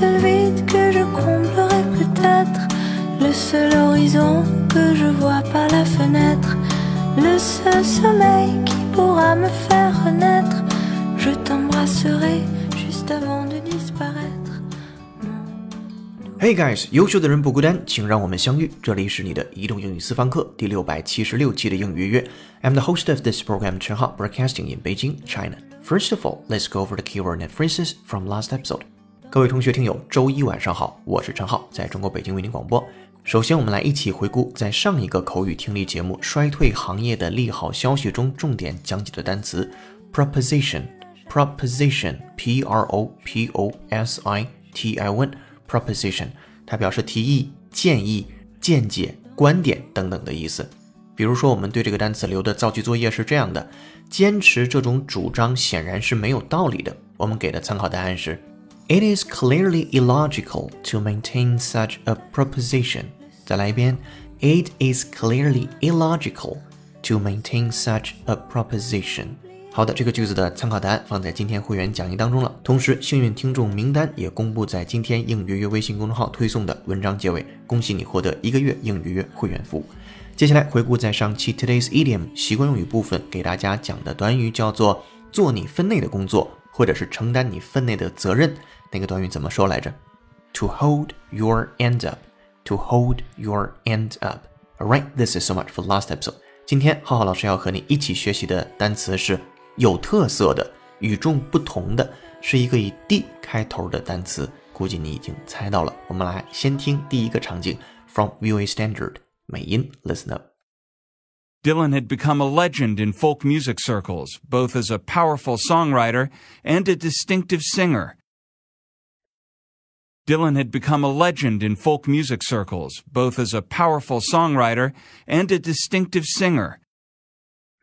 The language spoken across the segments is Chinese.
seul vide que je comblerai peut-être, le seul horizon que je vois par la fenêtre, le seul sommeil qui pourra me faire renaître. Je t'embrasserai juste avant de disparaître. Hey guys，优秀的人不孤单，请让我们相遇。这里是你的移动英语私房课第六百七十六期的英语约约。I'm the host of this program, Chen Hao, broadcasting in Beijing, China. First of all, let's go over the keyword and phrases from last episode. 各位同学听友，周一晚上好，我是陈浩，在中国北京为您广播。首先，我们来一起回顾在上一个口语听力节目《衰退行业的利好消息》中重点讲解的单词 proposition。proposition, p r o p o s i t i o n, proposition，它表示提议、建议、见解、观点等等的意思。比如说，我们对这个单词留的造句作业是这样的：坚持这种主张显然是没有道理的。我们给的参考答案是：It is clearly illogical to maintain such a proposition。再来一遍：It is clearly illogical to maintain such a proposition。好的，这个句子的参考答案放在今天会员讲义当中了。同时，幸运听众名单也公布在今天应约约微信公众号推送的文章结尾。恭喜你获得一个月应约约会员服务。接下来回顾在上期 Today's Idiom 习惯用语部分给大家讲的短语叫做“做你分内的工作”或者是承担你分内的责任。那个短语怎么说来着？To hold your end up. To hold your end up. Alright, this is so much for last episode. 今天浩浩老师要和你一起学习的单词是。有特色的、与众不同的，是一个以 D 开头的单词，估计你已经猜到了。我们来先听第一个场景，from VOA Standard 美音，listen up。Dylan had become a legend in folk music circles, both as a powerful songwriter and a distinctive singer. Dylan had become a legend in folk music circles, both as a powerful songwriter and a distinctive singer.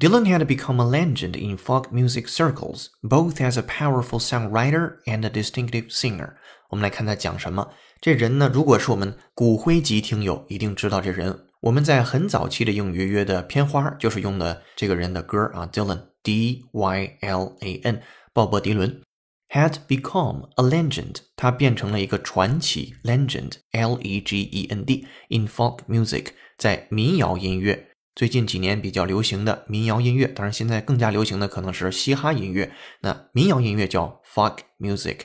Dylan had become a legend in folk music circles, both as a powerful songwriter and a distinctive singer. 我们来看他讲什么。这人呢，如果是我们骨灰级听友，一定知道这人。 我们在很早期的英语约的片花就是用的这个人的歌啊，Dylan，D Y L A N，鲍勃迪伦，had become a legend，他变成了一个传奇，legend，L E G E N D，in folk music，在民谣音乐。最近几年比较流行的民谣音乐，当然现在更加流行的可能是嘻哈音乐。那民谣音乐叫 folk music，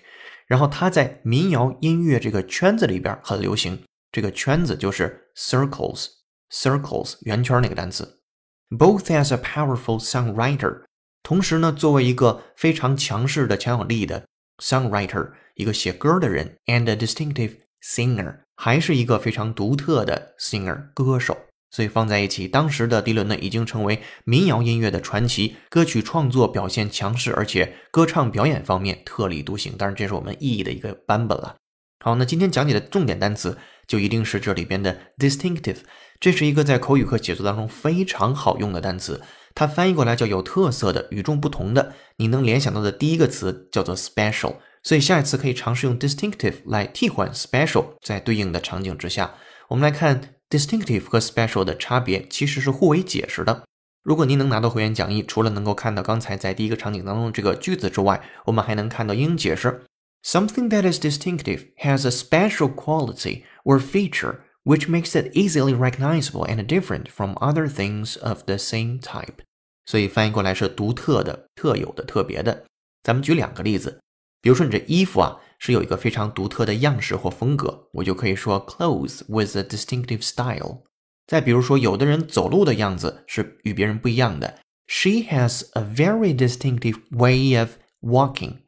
然后它在民谣音乐这个圈子里边很流行。这个圈子就是 circles Circles 圆圈那个单词。Both as a powerful songwriter，同时呢，作为一个非常强势的、强有力的 songwriter，一个写歌的人，and a distinctive singer，还是一个非常独特的 singer 歌手。所以放在一起，当时的迪伦呢，已经成为民谣音乐的传奇，歌曲创作表现强势，而且歌唱表演方面特立独行。当然，这是我们意义的一个版本了。好，那今天讲解的重点单词就一定是这里边的 distinctive，这是一个在口语课写作当中非常好用的单词。它翻译过来叫有特色的、与众不同的。你能联想到的第一个词叫做 special，所以下一次可以尝试用 distinctive 来替换 special，在对应的场景之下，我们来看。distinctive 和 special 的差别其实是互为解释的。如果您能拿到会员讲义，除了能够看到刚才在第一个场景当中的这个句子之外，我们还能看到英解释：Something that is distinctive has a special quality or feature which makes it easily recognizable and different from other things of the same type。所以翻译过来是独特的、特有的、特别的。咱们举两个例子，比如说你这衣服啊。是有一个非常独特的样式或风格，我就可以说 clothes with a distinctive style。再比如说，有的人走路的样子是与别人不一样的，She has a very distinctive way of walking.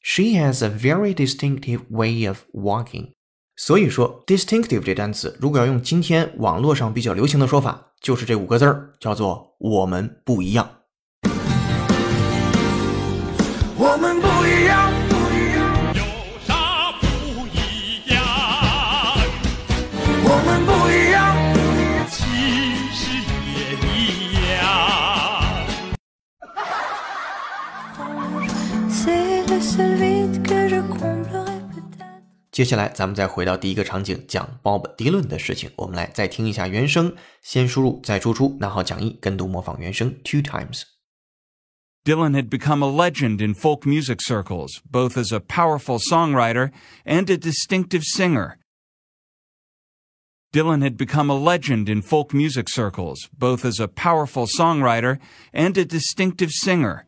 She has a very distinctive way of walking. 所以说，distinctive 这单词，如果要用今天网络上比较流行的说法，就是这五个字儿，叫做“我们不一样”。接下来，咱们再回到第一个场景，讲 Bob Dylan 的事情。我们来再听一下原声，先输入再输出，拿好讲义，跟读模仿原声 two times。 Dylan had become a legend in folk music circles, both as a powerful songwriter and a distinctive singer. Dylan had become a legend in folk music circles, both as a powerful songwriter and a distinctive singer.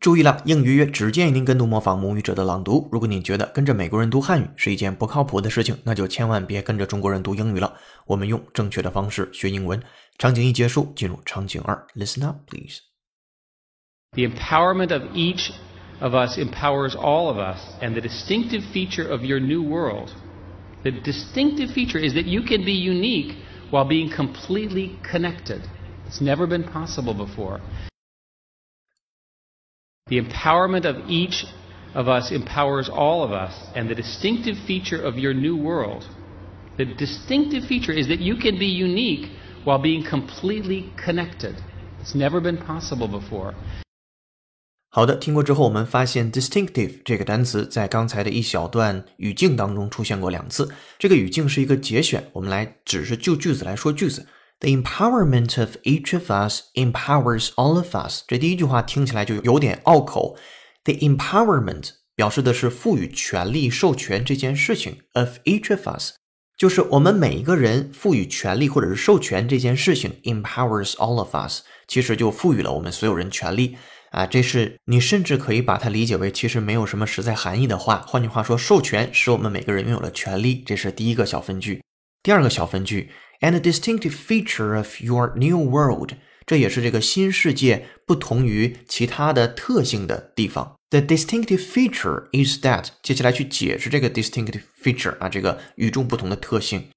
注意了，英语约只建议您跟读模仿母语者的朗读。如果你觉得跟着美国人读汉语是一件不靠谱的事情，那就千万别跟着中国人读英语了。我们用正确的方式学英文。场景一结束，进入场景二，Listen up, please. The empowerment of each of us empowers all of us, and the distinctive feature of your new world, the distinctive feature is that you can be unique while being completely connected. It's never been possible before. The empowerment of each of us empowers all of us, and the distinctive feature of your new world, the distinctive feature is that you can be unique while being completely connected. It's never been possible before. 好的，听过之后，我们发现 distinctive 这个单词在刚才的一小段语境当中出现过两次。这个语境是一个节选，我们来只是就句子来说句子。The empowerment of each of us empowers all of us。这第一句话听起来就有点拗口。The empowerment 表示的是赋予权利、授权这件事情，of each of us 就是我们每一个人赋予权利或者是授权这件事情，empowers all of us，其实就赋予了我们所有人权利啊。这是你甚至可以把它理解为其实没有什么实在含义的话。换句话说，授权使我们每个人拥有了权利，这是第一个小分句。第二个小分句，and distinctive feature of your new world，这也是这个新世界不同于其他的特性的地方。The distinctive feature is that，接下来去解释这个 distinctive feature 啊，这个与众不同的特性。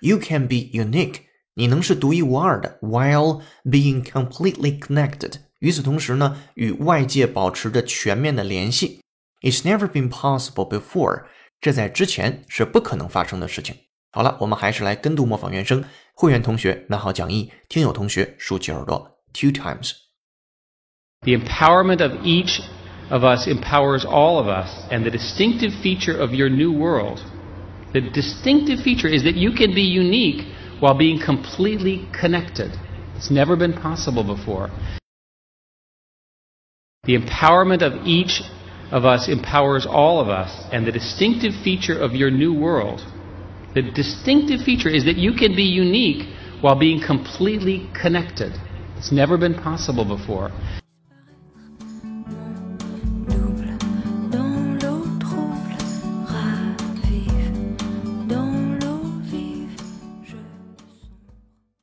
You can be unique，你能是独一无二的，while being completely connected。与此同时呢，与外界保持着全面的联系。It's never been possible before，这在之前是不可能发生的事情。好了，我们还是来跟读模仿原声。会员同学拿好讲义，听友同学竖起耳朵，two times。 The empowerment of each of us empowers all of us, and the distinctive feature of your new world, the distinctive feature is that you can be unique while being completely connected. It's never been possible before. The empowerment of each of us empowers all of us, and the distinctive feature of your new world, the distinctive feature is that you can be unique while being completely connected. It's never been possible before.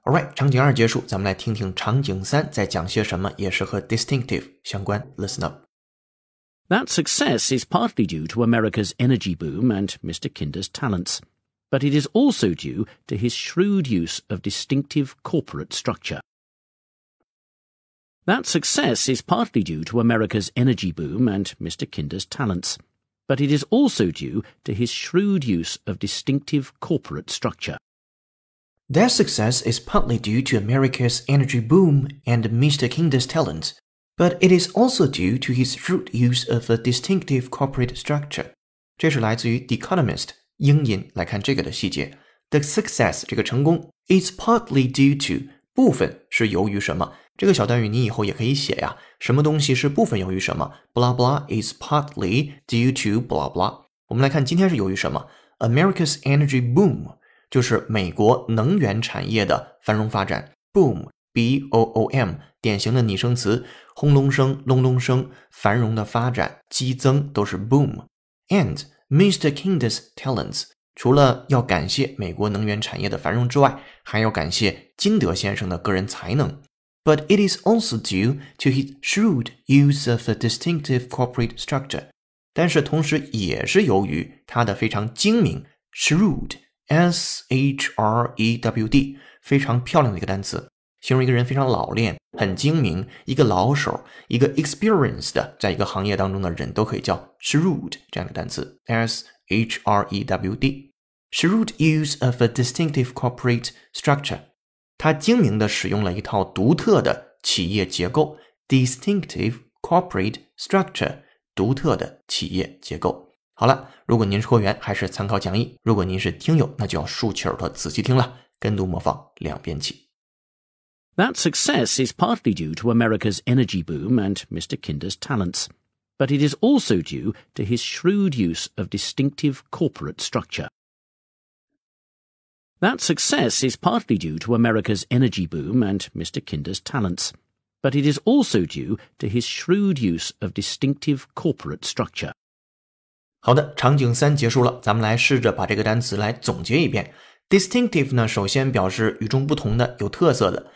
Alright，场景二结束，咱们来听听场景三在讲些什么，也是和 distinctive 相关。Listen up。 That success is partly due to America's energy boom and Mr. Kinder's talents, but it is also due to his shrewd use of distinctive corporate structure. That success is partly due to America's energy boom and Mr. Kinder's talents, but it is also due to his shrewd use of distinctive corporate structure. That success is partly due to America's energy boom and Mr. Kinder's talents, but it is also due to his shrewd use of a distinctive corporate structure. 这是来自于《The Economist》英音来看这个的细节。The success 这个成功 is partly due to 部分是由于什么？这个小短语你以后也可以写呀。什么东西是部分由于什么？blah blah is partly due to blah blah。我们来看今天是由于什么？America's energy boom 就是美国能源产业的繁荣发展。Boom b o o m 典型的拟声词，轰隆声、隆隆声，繁荣的发展、激增都是 boom。And Mr. Kinder's talents 除了要感谢美国能源产业的繁荣之外，还要感谢金德先生的个人才能。But it is also due to his shrewd use of a distinctive corporate structure。但是同时也是由于他的非常精明，shrewd S H R E W D 非常漂亮的一个单词，形容一个人非常老练、很精明，一个老手，一个 experienced，在一个行业当中的人都可以叫 shrewd 这样的单词，s h r e w d。Shrewd use of a distinctive corporate structure，他精明地使用了一套独特的企业结构，distinctive corporate structure，独特的企业结构。好了，如果您是会员，还是参考讲义；如果您是听友，那就要竖起耳朵仔细听了。跟读模仿两遍起。That success is partly due to America's energy boom and Mr. Kinder's talents, but it is also due to his shrewd use of distinctive corporate structure. That success is partly due to America's energy boom and Mr. Kinder's talents, but it is also due to his shrewd use of distinctive corporate structure. 好的，场景三结束了，咱们来试着把这个单词来总结一遍。Distinctive 呢，首先表示与众不同的、有特色的。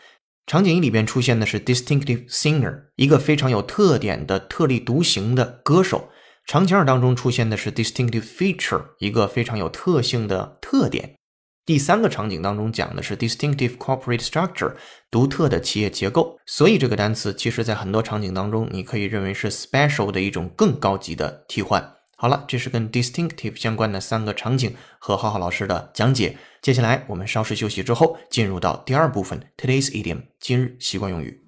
场景一里边出现的是 distinctive singer，一个非常有特点的、特立独行的歌手。场景二当中出现的是 distinctive feature，一个非常有特性的特点。第三个场景当中讲的是 distinctive corporate structure，独特的企业结构。所以这个单词其实在很多场景当中，你可以认为是 special 的一种更高级的替换。好了，这是跟 distinctive 相关的三个场景和浩浩老师的讲解。接下来我们稍事休息之后，进入到第二部分 Today's idiom 今日习惯用语。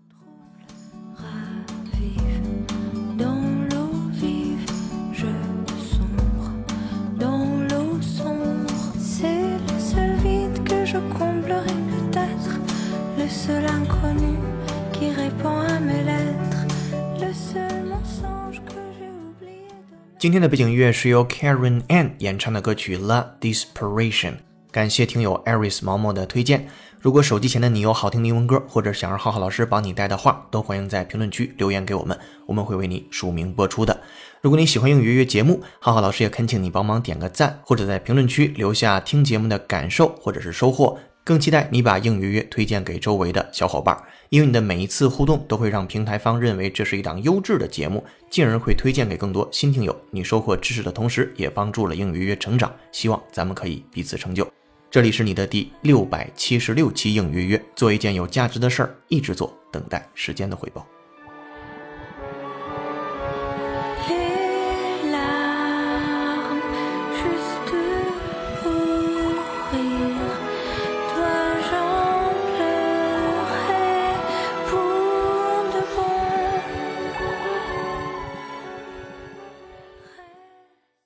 今天的背景音乐是由 Karen Ann 演唱的歌曲《La Desperation》。感谢听友 Aris 毛毛的推荐。如果手机前的你有好听的英文歌，或者想让浩浩老师帮你带的话，都欢迎在评论区留言给我们，我们会为你署名播出的。如果你喜欢英语约约节目，浩浩老师也恳请你帮忙点个赞，或者在评论区留下听节目的感受或者是收获。更期待你把硬约约推荐给周围的小伙伴，因为你的每一次互动都会让平台方认为这是一档优质的节目，进而会推荐给更多新听友。你收获知识的同时，也帮助了硬约约成长。希望咱们可以彼此成就。这里是你的第六百七十六期硬约约，做一件有价值的事儿，一直做，等待时间的回报。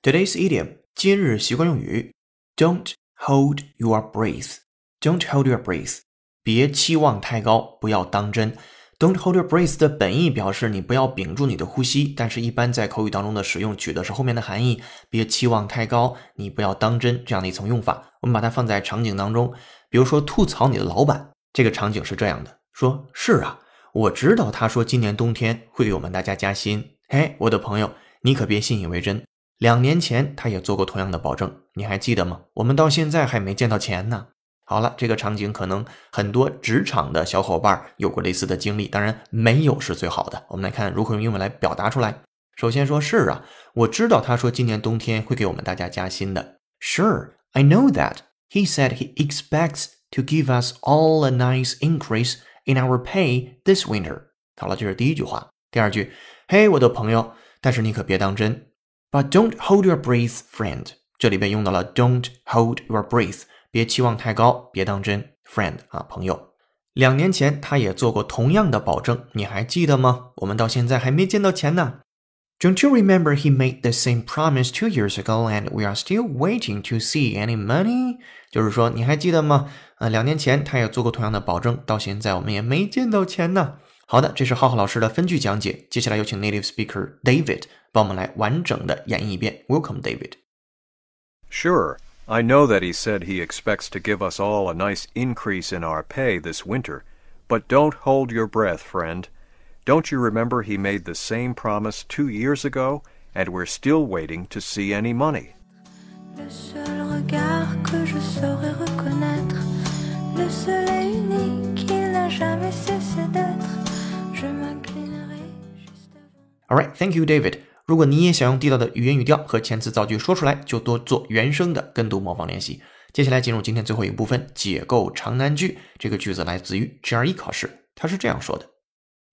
Today's idiom 今日习惯用语：Don't hold your breath. Don't hold your breath. 别期望太高，不要当真。Don't hold your breath 的本意表示你不要屏住你的呼吸，但是一般在口语当中的使用取的是后面的含义。别期望太高，你不要当真这样的一层用法。我们把它放在场景当中，比如说吐槽你的老板。这个场景是这样的：说是啊，我知道他说今年冬天会给我们大家加薪。嘿，我的朋友，你可别信以为真。两年前他也做过同样的保证，你还记得吗？我们到现在还没见到钱呢。好了，这个场景可能很多职场的小伙伴有过类似的经历，当然没有是最好的。我们来看如何用英文来表达出来。首先说是啊，我知道他说今年冬天会给我们大家加薪的。Sure, I know that. He said he expects to give us all a nice increase in our pay this winter. 好了，这是第一句话。第二句，嘿，我的朋友，但是你可别当真。But don't hold your breath, friend。这里边用到了 don't hold your breath，别期望太高，别当真，friend 啊，朋友。两年前他也做过同样的保证，你还记得吗？我们到现在还没见到钱呢。Don't you remember he made the same promise two years ago, and we are still waiting to see any money？就是说，你还记得吗？呃，两年前他也做过同样的保证，到现在我们也没见到钱呢。好的，这是浩浩老师的分句讲解。接下来有请 native speaker David 帮我们来完整的演绎一遍。Welcome, David. Sure. I know that he said he expects to give us all a nice increase in our pay this winter, but don't hold your breath, friend. Don't you remember he made the same promise two years ago, and we're still waiting to see any money? Le seul regard que je saurais reconnaître, le seul et unique, il n'a jamais cessé d'être. All right, thank you, David. 如果你也想用地道的语言语调和遣词造句说出来，就多做原声的跟读模仿练习。接下来进入今天最后一个部分，解构长难句。这个句子来自于 GRE 考试，它是这样说的：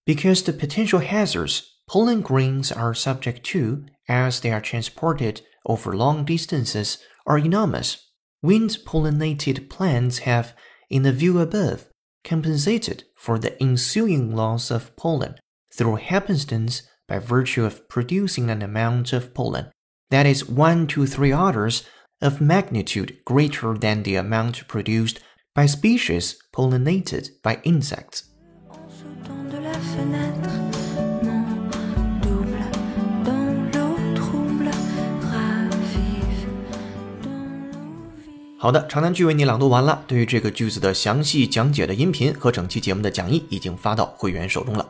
Because the potential hazards pollen grains are subject to as they are transported over long distances are enormous, wind-pollinated plants have, in the view above, compensated for the ensuing loss of pollen through happenstance by virtue of producing an amount of pollen that is one to three orders of magnitude greater than the amount produced by species pollinated by insects. En sautant de la fenêtre, mon double dans l'eau trouble ravive dans nos vies. 好的，长难句为你朗读完了。对于这个句子的详细讲解的音频和整期节目的讲义已经发到会员手中了。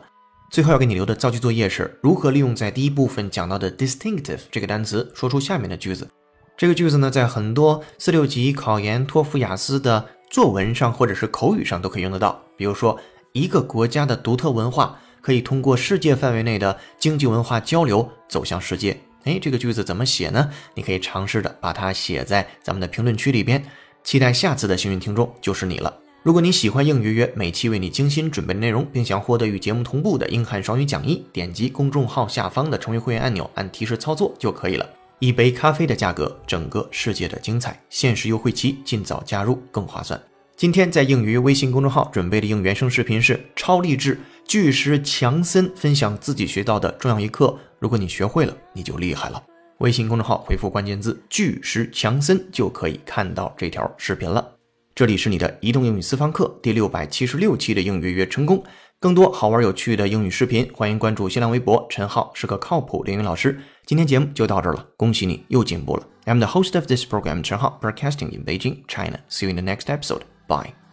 最后要给你留的造句作业是如何利用在第一部分讲到的 distinctive 这个单词说出下面的句子。这个句子呢，在很多四六级考研、托福、雅思的作文上或者是口语上都可以用得到。比如说，一个国家的独特文化可以通过世界范围内的经济文化交流走向世界。哎，这个句子怎么写呢？你可以尝试着把它写在咱们的评论区里边。期待下次的幸运听众就是你了。如果你喜欢应约约每期为你精心准备内容，并想获得与节目同步的英汉双语讲义，点击公众号下方的成为会员按钮，按提示操作就可以了。一杯咖啡的价格，整个世界的精彩，限时优惠期，尽早加入更划算。今天在应约微信公众号准备的应原声视频是超励志巨石强森分享自己学到的重要一课，如果你学会了，你就厉害了。微信公众号回复关键字“巨石强森”就可以看到这条视频了。这里是你的移动英语私房课第六百七十六期的应约约成功。更多好玩有趣的英语视频，欢迎关注新浪微博陈浩是个靠谱的英语老师。今天节目就到这儿了，恭喜你又进步了。I'm the host of this program, 陈浩 broadcasting in Beijing, China. See you in the next episode. Bye.